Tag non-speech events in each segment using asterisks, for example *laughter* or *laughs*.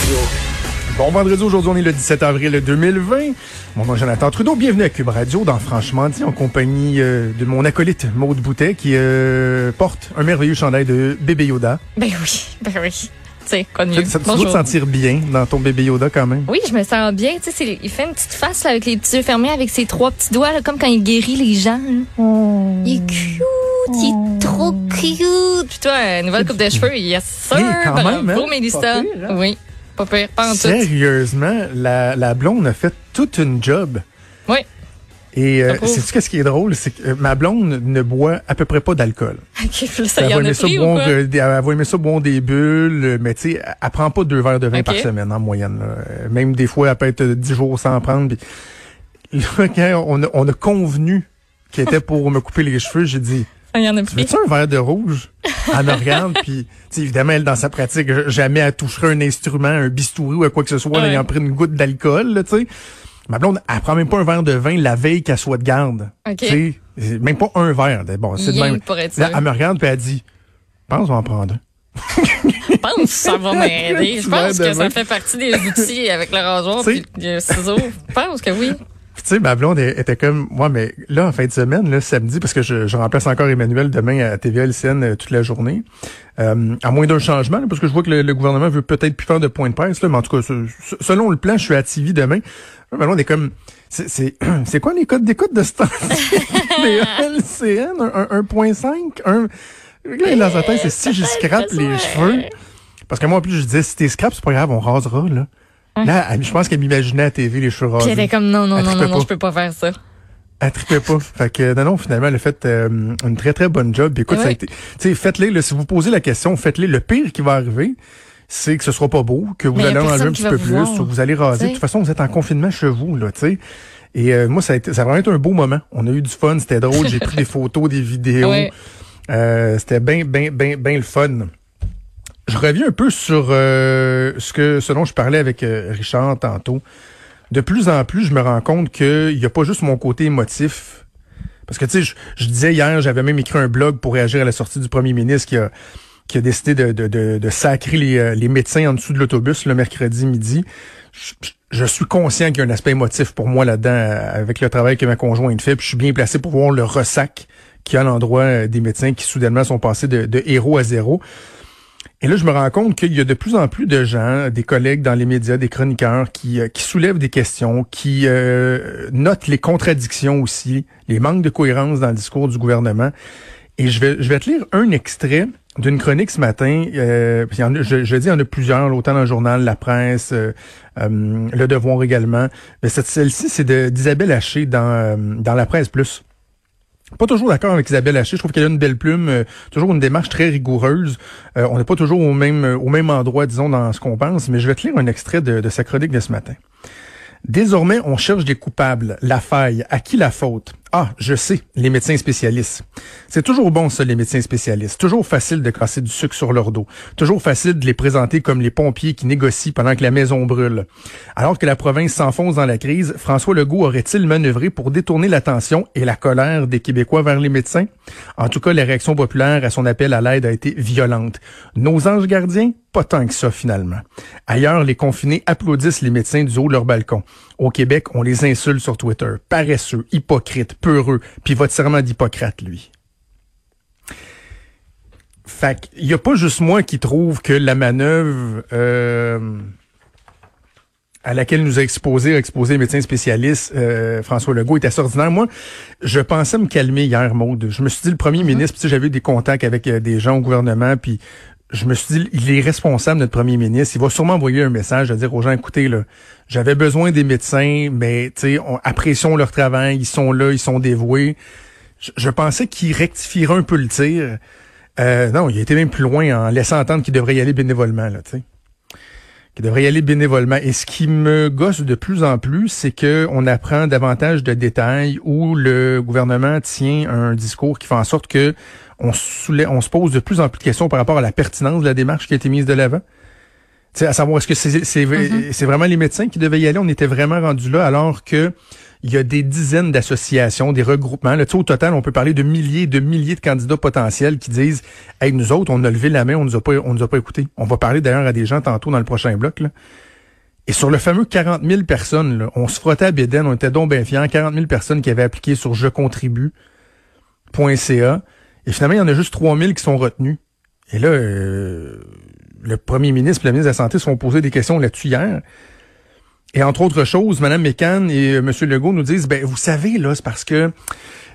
Radio. Bon vendredi, aujourd'hui on est le 17 avril 2020. Mon nom est Jonathan Trudeau, bienvenue à Cube Radio dans Franchement dit en compagnie euh, de mon acolyte Maude Boutet qui euh, porte un merveilleux chandail de bébé Yoda. Ben oui, ben oui. Tu sais, quoi de mieux. Ça, tu dois te sentir bien dans ton bébé Yoda quand même. Oui, je me sens bien. Tu sais, c'est- il fait une petite face là, avec les petits yeux fermés, avec ses trois petits doigts, là, comme quand il guérit les gens. là. Il est cute, il est trop cute. Puis toi, euh, nouvelle coupe de cheveux, yes sir. Hey, quand même, Bravo, hein? Mélissa. Pas pire, hein? Oui, pas pire, pas en tout. Sérieusement, la, la blonde a fait toute une job. Oui. Et euh, c'est ce qui est drôle, c'est que euh, ma blonde ne boit à peu près pas d'alcool. *laughs* OK, puis là, ça Elle y va aimer ça euh, des- elle va aimer ça boire des bulles, euh, mais tu sais, elle prend pas deux verres de vin par semaine en moyenne. là. Euh, Même des fois, elle peut être euh, dix jours sans prendre. *laughs* Là, quand on a, on a convenu qu'elle était pour me couper les cheveux, j'ai dit, Ça y en a tu pris. veux-tu un verre de rouge? Elle me regarde, *laughs* puis tu sais, évidemment, elle, dans sa pratique, jamais elle toucherait un instrument, un bistouri ou à quoi que ce soit, en Ouais. ayant pris une goutte d'alcool, tu sais. Ma blonde, elle prend même pas un verre de vin la veille qu'elle soit de garde. OK. Tu sais, c'est même pas un verre. Bon, c'est de même. Là, elle me regarde puis elle dit, pense, on va en prendre un. Je pense que ça va m'aider. *laughs* Je pense que ça fait partie des outils avec le rasoir Tu puis le ciseau. Je pense que oui. Puis tu sais, ma blonde était comme, moi, mais là, en fin de semaine, là, samedi, parce que je, je remplace encore Emmanuel demain à TVA LCN euh, toute la journée, euh, à moins d'un changement, là, parce que je vois que le, le gouvernement veut peut-être plus faire de point de presse, là, mais en tout cas, ce- ce- selon le plan, je suis à TV demain. Là, ma blonde est comme, c'est, c'est, *clears throat* c'est quoi les codes d'écoute de ce temps? les *laughs* LCN, un, un, 1.5, un, là, dans sa tête, c'est si je scrape les cheveux. Parce que moi, en plus, je disais, si t'es scrap, c'est pas grave, on rasera, là. Là, elle- je pense qu'elle m'imaginait à TV les cheveux Puis rasés. elle était comme non, non, Elle non, trippait non, non, pas. je peux pas faire ça. Elle trippait pas. *laughs* fait que, non, non, finalement, elle a fait euh, une très, très bonne job. Puis écoute, ça a été, tu sais, faites-les, là, si vous posez la question, faites-les. Le pire qui va arriver, c'est que ce sera pas beau, que vous Mais y a allez en enlever personne un qui petit va peu vous plus, voir. ou vous allez raser. De toute façon, vous êtes en confinement chez vous, là, tu sais. Et euh, moi, ça a été, ça a vraiment été un beau moment. On a eu du fun, c'était drôle. J'ai pris des *laughs* photos, des vidéos. Ouais. Euh, c'était bien, bien, bien, bien le fun. Je reviens un peu sur euh, ce que, ce dont je parlais avec euh, Richard tantôt. De plus en plus, je me rends compte qu'il n'y a pas juste mon côté émotif. Parce que, tu sais, je, disais hier, j'avais même écrit un blog pour réagir à la sortie du premier ministre qui a, qui décidé de, sacrer les, euh, les médecins en dessous de l'autobus le mercredi midi. Je, suis conscient qu'il y a un aspect émotif pour moi là-dedans avec le travail que ma conjointe fait. Puis je suis bien placé pour voir le ressac qu'il y a à l'endroit des médecins qui soudainement sont passés de héros à zéro. Et là, je me rends compte qu'il y a de plus en plus de gens, des collègues dans les médias, des chroniqueurs, qui, euh, qui soulèvent des questions, qui euh, notent les contradictions aussi, les manques de cohérence dans le discours du gouvernement. Et je vais, je vais te lire un extrait d'une chronique ce matin. Euh, je, je dis, il y en a plusieurs, autant dans le journal, la presse, euh, euh, Le Devoir également. Mais cette, celle-ci, c'est d'Isabelle Haché dans, euh, dans la presse plus. Pas toujours d'accord avec Isabelle Haché. Je trouve qu'elle a une belle plume, euh, toujours une démarche très rigoureuse. Euh, on n'est pas toujours au même euh, au même endroit, disons, dans ce qu'on pense. Mais je vais te lire un extrait de, de sa chronique de ce matin. Désormais, on cherche des coupables. La faille. À qui la faute? Ah, je sais, les médecins spécialistes. C'est toujours bon, ça, les médecins spécialistes. Toujours facile de casser du sucre sur leur dos. Toujours facile de les présenter comme les pompiers qui négocient pendant que la maison brûle. Alors que la province s'enfonce dans la crise, François Legault aurait-il manœuvré pour détourner l'attention et la colère des Québécois vers les médecins? En tout cas, la réaction populaire à son appel à l'aide a été violente. Nos anges gardiens? Pas tant que ça, finalement. Ailleurs, les confinés applaudissent les médecins du haut de leur balcon. Au Québec, on les insulte sur Twitter. Paresseux, hypocrites, peureux, puis votre serment d'Hippocrate, lui. Fait qu'il y a pas juste moi qui trouve que la manœuvre euh, à laquelle nous a exposé, a exposé les médecins spécialistes, euh, François Legault, était assez ordinaire. Moi, je pensais me calmer hier, Maude. Je me suis dit, le premier ministre, puis tu sais, j'avais eu des contacts avec euh, des gens au gouvernement, puis je me suis dit, il est responsable, notre premier ministre. Il va sûrement envoyer un message à dire aux gens, écoutez, là, j'avais besoin des médecins, mais on- apprécions leur travail, ils sont là, ils sont dévoués. Je, je pensais qu'il rectifierait un peu le tir. Euh, non, il a été même plus loin en laissant entendre qu'il devrait y aller bénévolement, là, tu sais. Qu'il devrait y aller bénévolement. Et ce qui me gosse de plus en plus, c'est que on apprend davantage de détails où le gouvernement tient un discours qui fait en sorte que on, se pose de plus en plus de questions par rapport à la pertinence de la démarche qui a été mise de l'avant. À savoir, est-ce que c'est c'est c'est vraiment les médecins qui devaient y aller? On était vraiment rendu là, alors que il y a des dizaines d'associations, des regroupements. Là, au total, on peut parler de milliers de milliers de candidats potentiels qui disent Hey, nous autres, on a levé la main, on nous a pas, on nous a pas écouté. On va parler d'ailleurs à des gens tantôt dans le prochain bloc. Là. Et sur le fameux 40 000 personnes, là, on se frottait à Béden, on était donc bien fiers. 40 000 personnes qui avaient appliqué sur je contribue.ca. Et finalement, il y en a juste 3 000 qui sont retenus. Et là, euh, le premier ministre et la ministre de la Santé se sont posés des questions là-dessus hier. Et entre autres choses, Mme Mécan et euh, M. Legault nous disent, ben vous savez, là, c'est parce que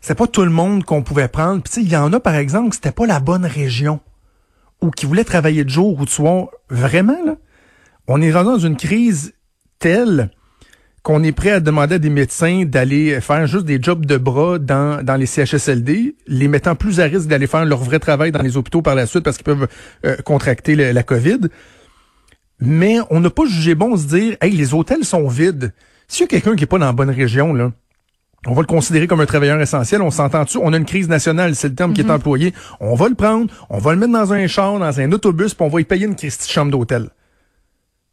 c'est pas tout le monde qu'on pouvait prendre. Puis il y en a, par exemple, c'était pas la bonne région ou qui voulait travailler de jour ou de soir. Vraiment, là, on est rendu dans une crise telle qu'on est prêt à demander à des médecins d'aller faire juste des jobs de bras dans, dans les CHSLD, les mettant plus à risque d'aller faire leur vrai travail dans les hôpitaux par la suite parce qu'ils peuvent euh, contracter la COVID. Mais on n'a pas jugé bon de se dire, hey, les hôtels sont vides. S'il y a quelqu'un qui est pas dans la bonne région, là, on va le considérer comme un travailleur essentiel. On s'entend dessus. On a une crise nationale, c'est le terme qui est mhm. employé. On va le prendre, on va le mettre dans un char, dans un autobus, puis on va y payer une petite chambre d'hôtel.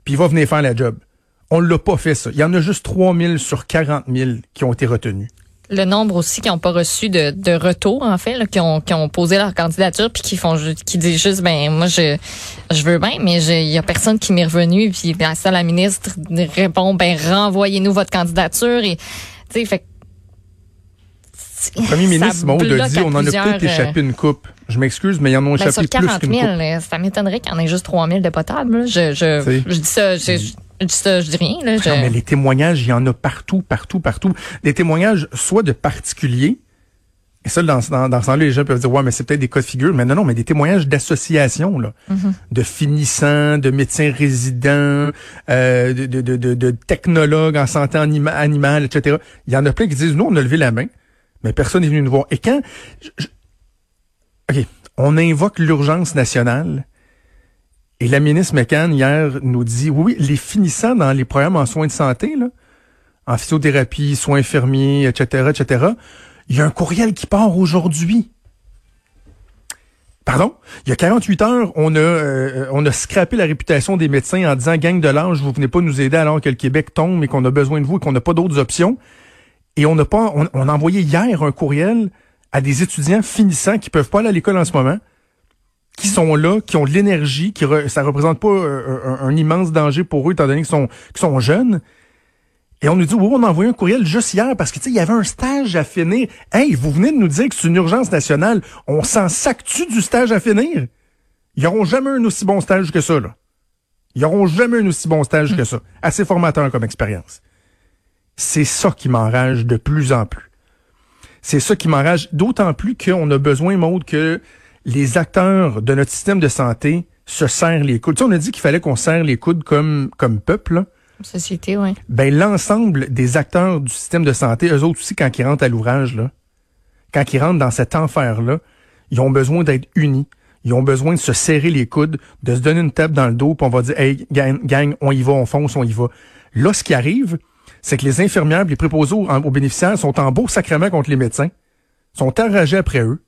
Puis il va venir faire la job. On l'a pas fait, ça. Il y en a juste 3000 sur 40 000 qui ont été retenus le nombre aussi qui n'ont pas reçu de, de retour en fait, là, qui ont qui ont posé leur candidature puis qui font qui disent juste ben moi je je veux bien mais il y a personne qui m'est revenu puis ben, ça la ministre répond ben renvoyez-nous votre candidature et tu sais fait le premier ministre Maud a dit on en a peut-être échappé une coupe. Je m'excuse, mais il y en a ben, échappé sur 40 000, plus qu'une coupe. Ça m'étonnerait qu'il y en ait juste 3 000 de potables. Je, je, je dis ça, je, je dis ça, je dis rien. Là, Non, mais les témoignages, il y en a partout, partout, partout. Des témoignages soit de particuliers, et ça, dans, dans, dans ce temps-là, les gens peuvent dire, ouais, mais c'est peut-être des cas de figure. Mais non, non, mais des témoignages d'associations, là, mm-hmm. de finissants, de médecins résidents, euh, de, de, de, de, technologues en santé animale, etc. Il y en a plein qui disent, nous, on a levé la main, mais personne n'est venu nous voir. Et quand... OK, on invoque l'urgence nationale, et la ministre McCann, hier, nous dit, oui, les finissants dans les programmes en soins de santé, là, en physiothérapie, soins infirmiers, etc., etc., il y a un courriel qui part aujourd'hui. Pardon? Il y a 48 heures, on a, euh, on a scrappé la réputation des médecins en disant, gang de l'âge, vous venez pas nous aider alors que le Québec tombe et qu'on a besoin de vous et qu'on n'a pas d'autres options. Et on n'a pas, on, a envoyé hier un courriel à des étudiants finissants qui peuvent pas aller à l'école en ce moment, qui sont là, qui ont de l'énergie, qui ça représente pas euh, un, immense danger pour eux étant donné qu'ils sont, qu'ils sont jeunes. Et on nous dit, oui, on a envoyé un courriel juste hier parce que, tu sais, il y avait un stage à finir. Hey, vous venez de nous dire que c'est une urgence nationale. On s'en sac-tu du stage à finir? Ils n'auront jamais un aussi bon stage que ça, là. Ils n'auront jamais un aussi bon stage que ça. Assez formateur comme expérience. C'est ça qui m'enrage de plus en plus. C'est ça qui m'enrage d'autant plus qu'on a besoin, Maude, que les acteurs de notre système de santé se serrent les coudes. Tu sais, on a dit qu'il fallait qu'on serre les coudes comme, comme peuple. Société, oui. Ben, l'ensemble des acteurs du système de santé, eux autres aussi, quand ils rentrent à l'ouvrage, là, quand ils rentrent dans cet enfer-là, ils ont besoin d'être unis. Ils ont besoin de se serrer les coudes, de se donner une table dans le dos, puis on va dire, hey, gang, on y va, on fonce, on y va. Là, ce qui arrive, c'est que les infirmières, les préposés aux, aux bénéficiaires sont en beau sacrement contre les médecins, sont enragés après eux,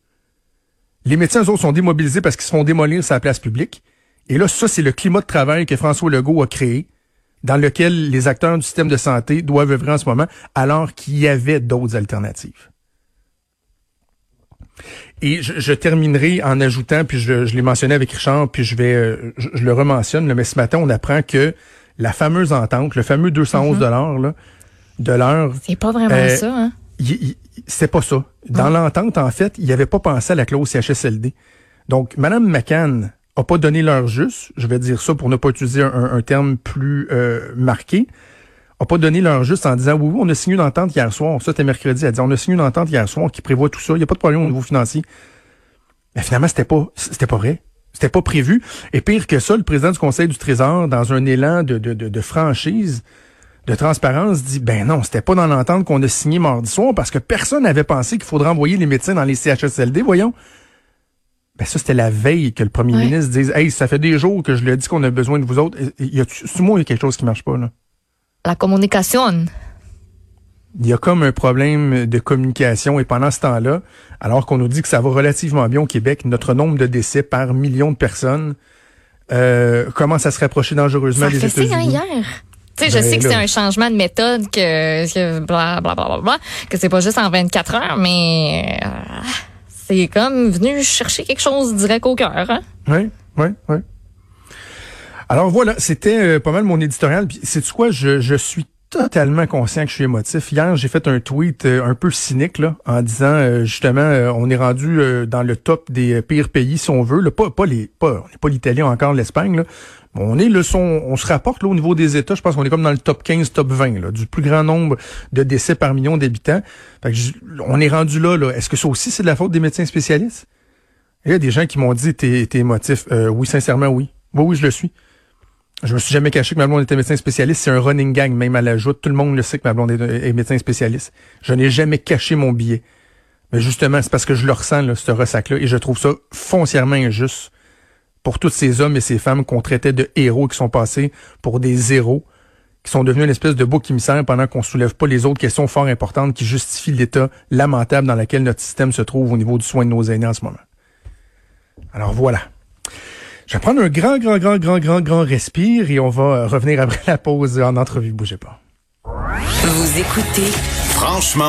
les médecins, eux autres, sont démobilisés parce qu'ils se font démolir sur la place publique. Et là, ça, c'est le climat de travail que François Legault a créé, dans lequel les acteurs du système de santé doivent œuvrer en ce moment, alors qu'il y avait d'autres alternatives. Et je, terminerai en ajoutant, puis je, l'ai mentionné avec Richard, puis je vais, euh, je, le rementionne, mais ce matin, on apprend que la fameuse entente, le fameux 211 mm-hmm. dollars de l'heure. C'est pas vraiment euh, ça, hein? C'est pas ça. Dans l'entente, en fait, il n'y avait pas pensé à la clause CHSLD. Donc, Mme McCann a pas donné l'heure juste, je vais dire ça pour ne pas utiliser un, terme plus euh, marqué, a pas donné l'heure juste en disant oui, oui, on a signé une entente hier soir, ça c'était mercredi, elle dit on a signé une entente hier soir qui prévoit tout ça, il n'y a pas de problème au niveau financier. Mais finalement, c'était pas c'était pas vrai. C'était pas prévu. Et pire que ça, le président du Conseil du Trésor, dans un élan de, de, de, de franchise, de transparence dit ben non, c'était pas dans l'entente qu'on a signé mardi soir parce que personne n'avait pensé qu'il faudrait envoyer les médecins dans les CHSLD, voyons. Ben ça, c'était la veille que le premier ministre dise Hey, ça fait des jours que je lui ai dit qu'on a besoin de vous autres. Il y a, moi, il y a quelque chose qui marche pas, là? La communication. Il y a comme un problème de communication et pendant ce temps-là, alors qu'on nous dit que ça va relativement bien au Québec, notre nombre de décès par million de personnes euh, commence à se rapprocher dangereusement des États-Unis? hier Tu sais, je sais que c'est un changement de méthode, que, que bla, bla, bla, bla, que c'est pas juste en 24 heures, mais euh, c'est comme venu chercher quelque chose direct au cœur. Hein? Oui, oui, oui. Alors voilà, c'était euh, pas mal mon éditorial. Puis c'est quoi, je, je suis totalement conscient que je suis émotif. Hier, j'ai fait un tweet euh, un peu cynique là, en disant euh, justement, on est rendu dans le top des pires pays si on veut. Là. Pas, pas les, pas, on n'est pas l'Italie encore l'Espagne. Là. On est le son, on se rapporte là, au niveau des États. Je pense qu'on est comme dans le top 15, top 20 là, du plus grand nombre de décès par million d'habitants. on est rendu là. là. Est-ce que ça aussi c'est de la faute des médecins spécialistes? Il y a des gens qui m'ont dit t'es, t'es émotif. oui, sincèrement, oui. Oui, oui, je le suis. Je me suis jamais caché que ma blonde était médecin spécialiste. C'est un running gang, même à l'ajout. Tout le monde le sait que ma blonde est, médecin spécialiste. Je n'ai jamais caché mon billet. Mais justement, c'est parce que je le ressens, là, ce ressac-là, et je trouve ça foncièrement injuste pour tous ces hommes et ces femmes qu'on traitait de héros qui sont passés pour des zéros, qui sont devenus une espèce de bouc émissaire pendant qu'on soulève pas les autres questions fort importantes qui justifient l'état lamentable dans lequel notre système se trouve au niveau du soin de nos aînés en ce moment. Alors voilà. Je vais prendre un grand, grand, grand, grand, grand, grand respire et on va euh, revenir après la pause en entrevue. Bougez pas. Vous écoutez Franchement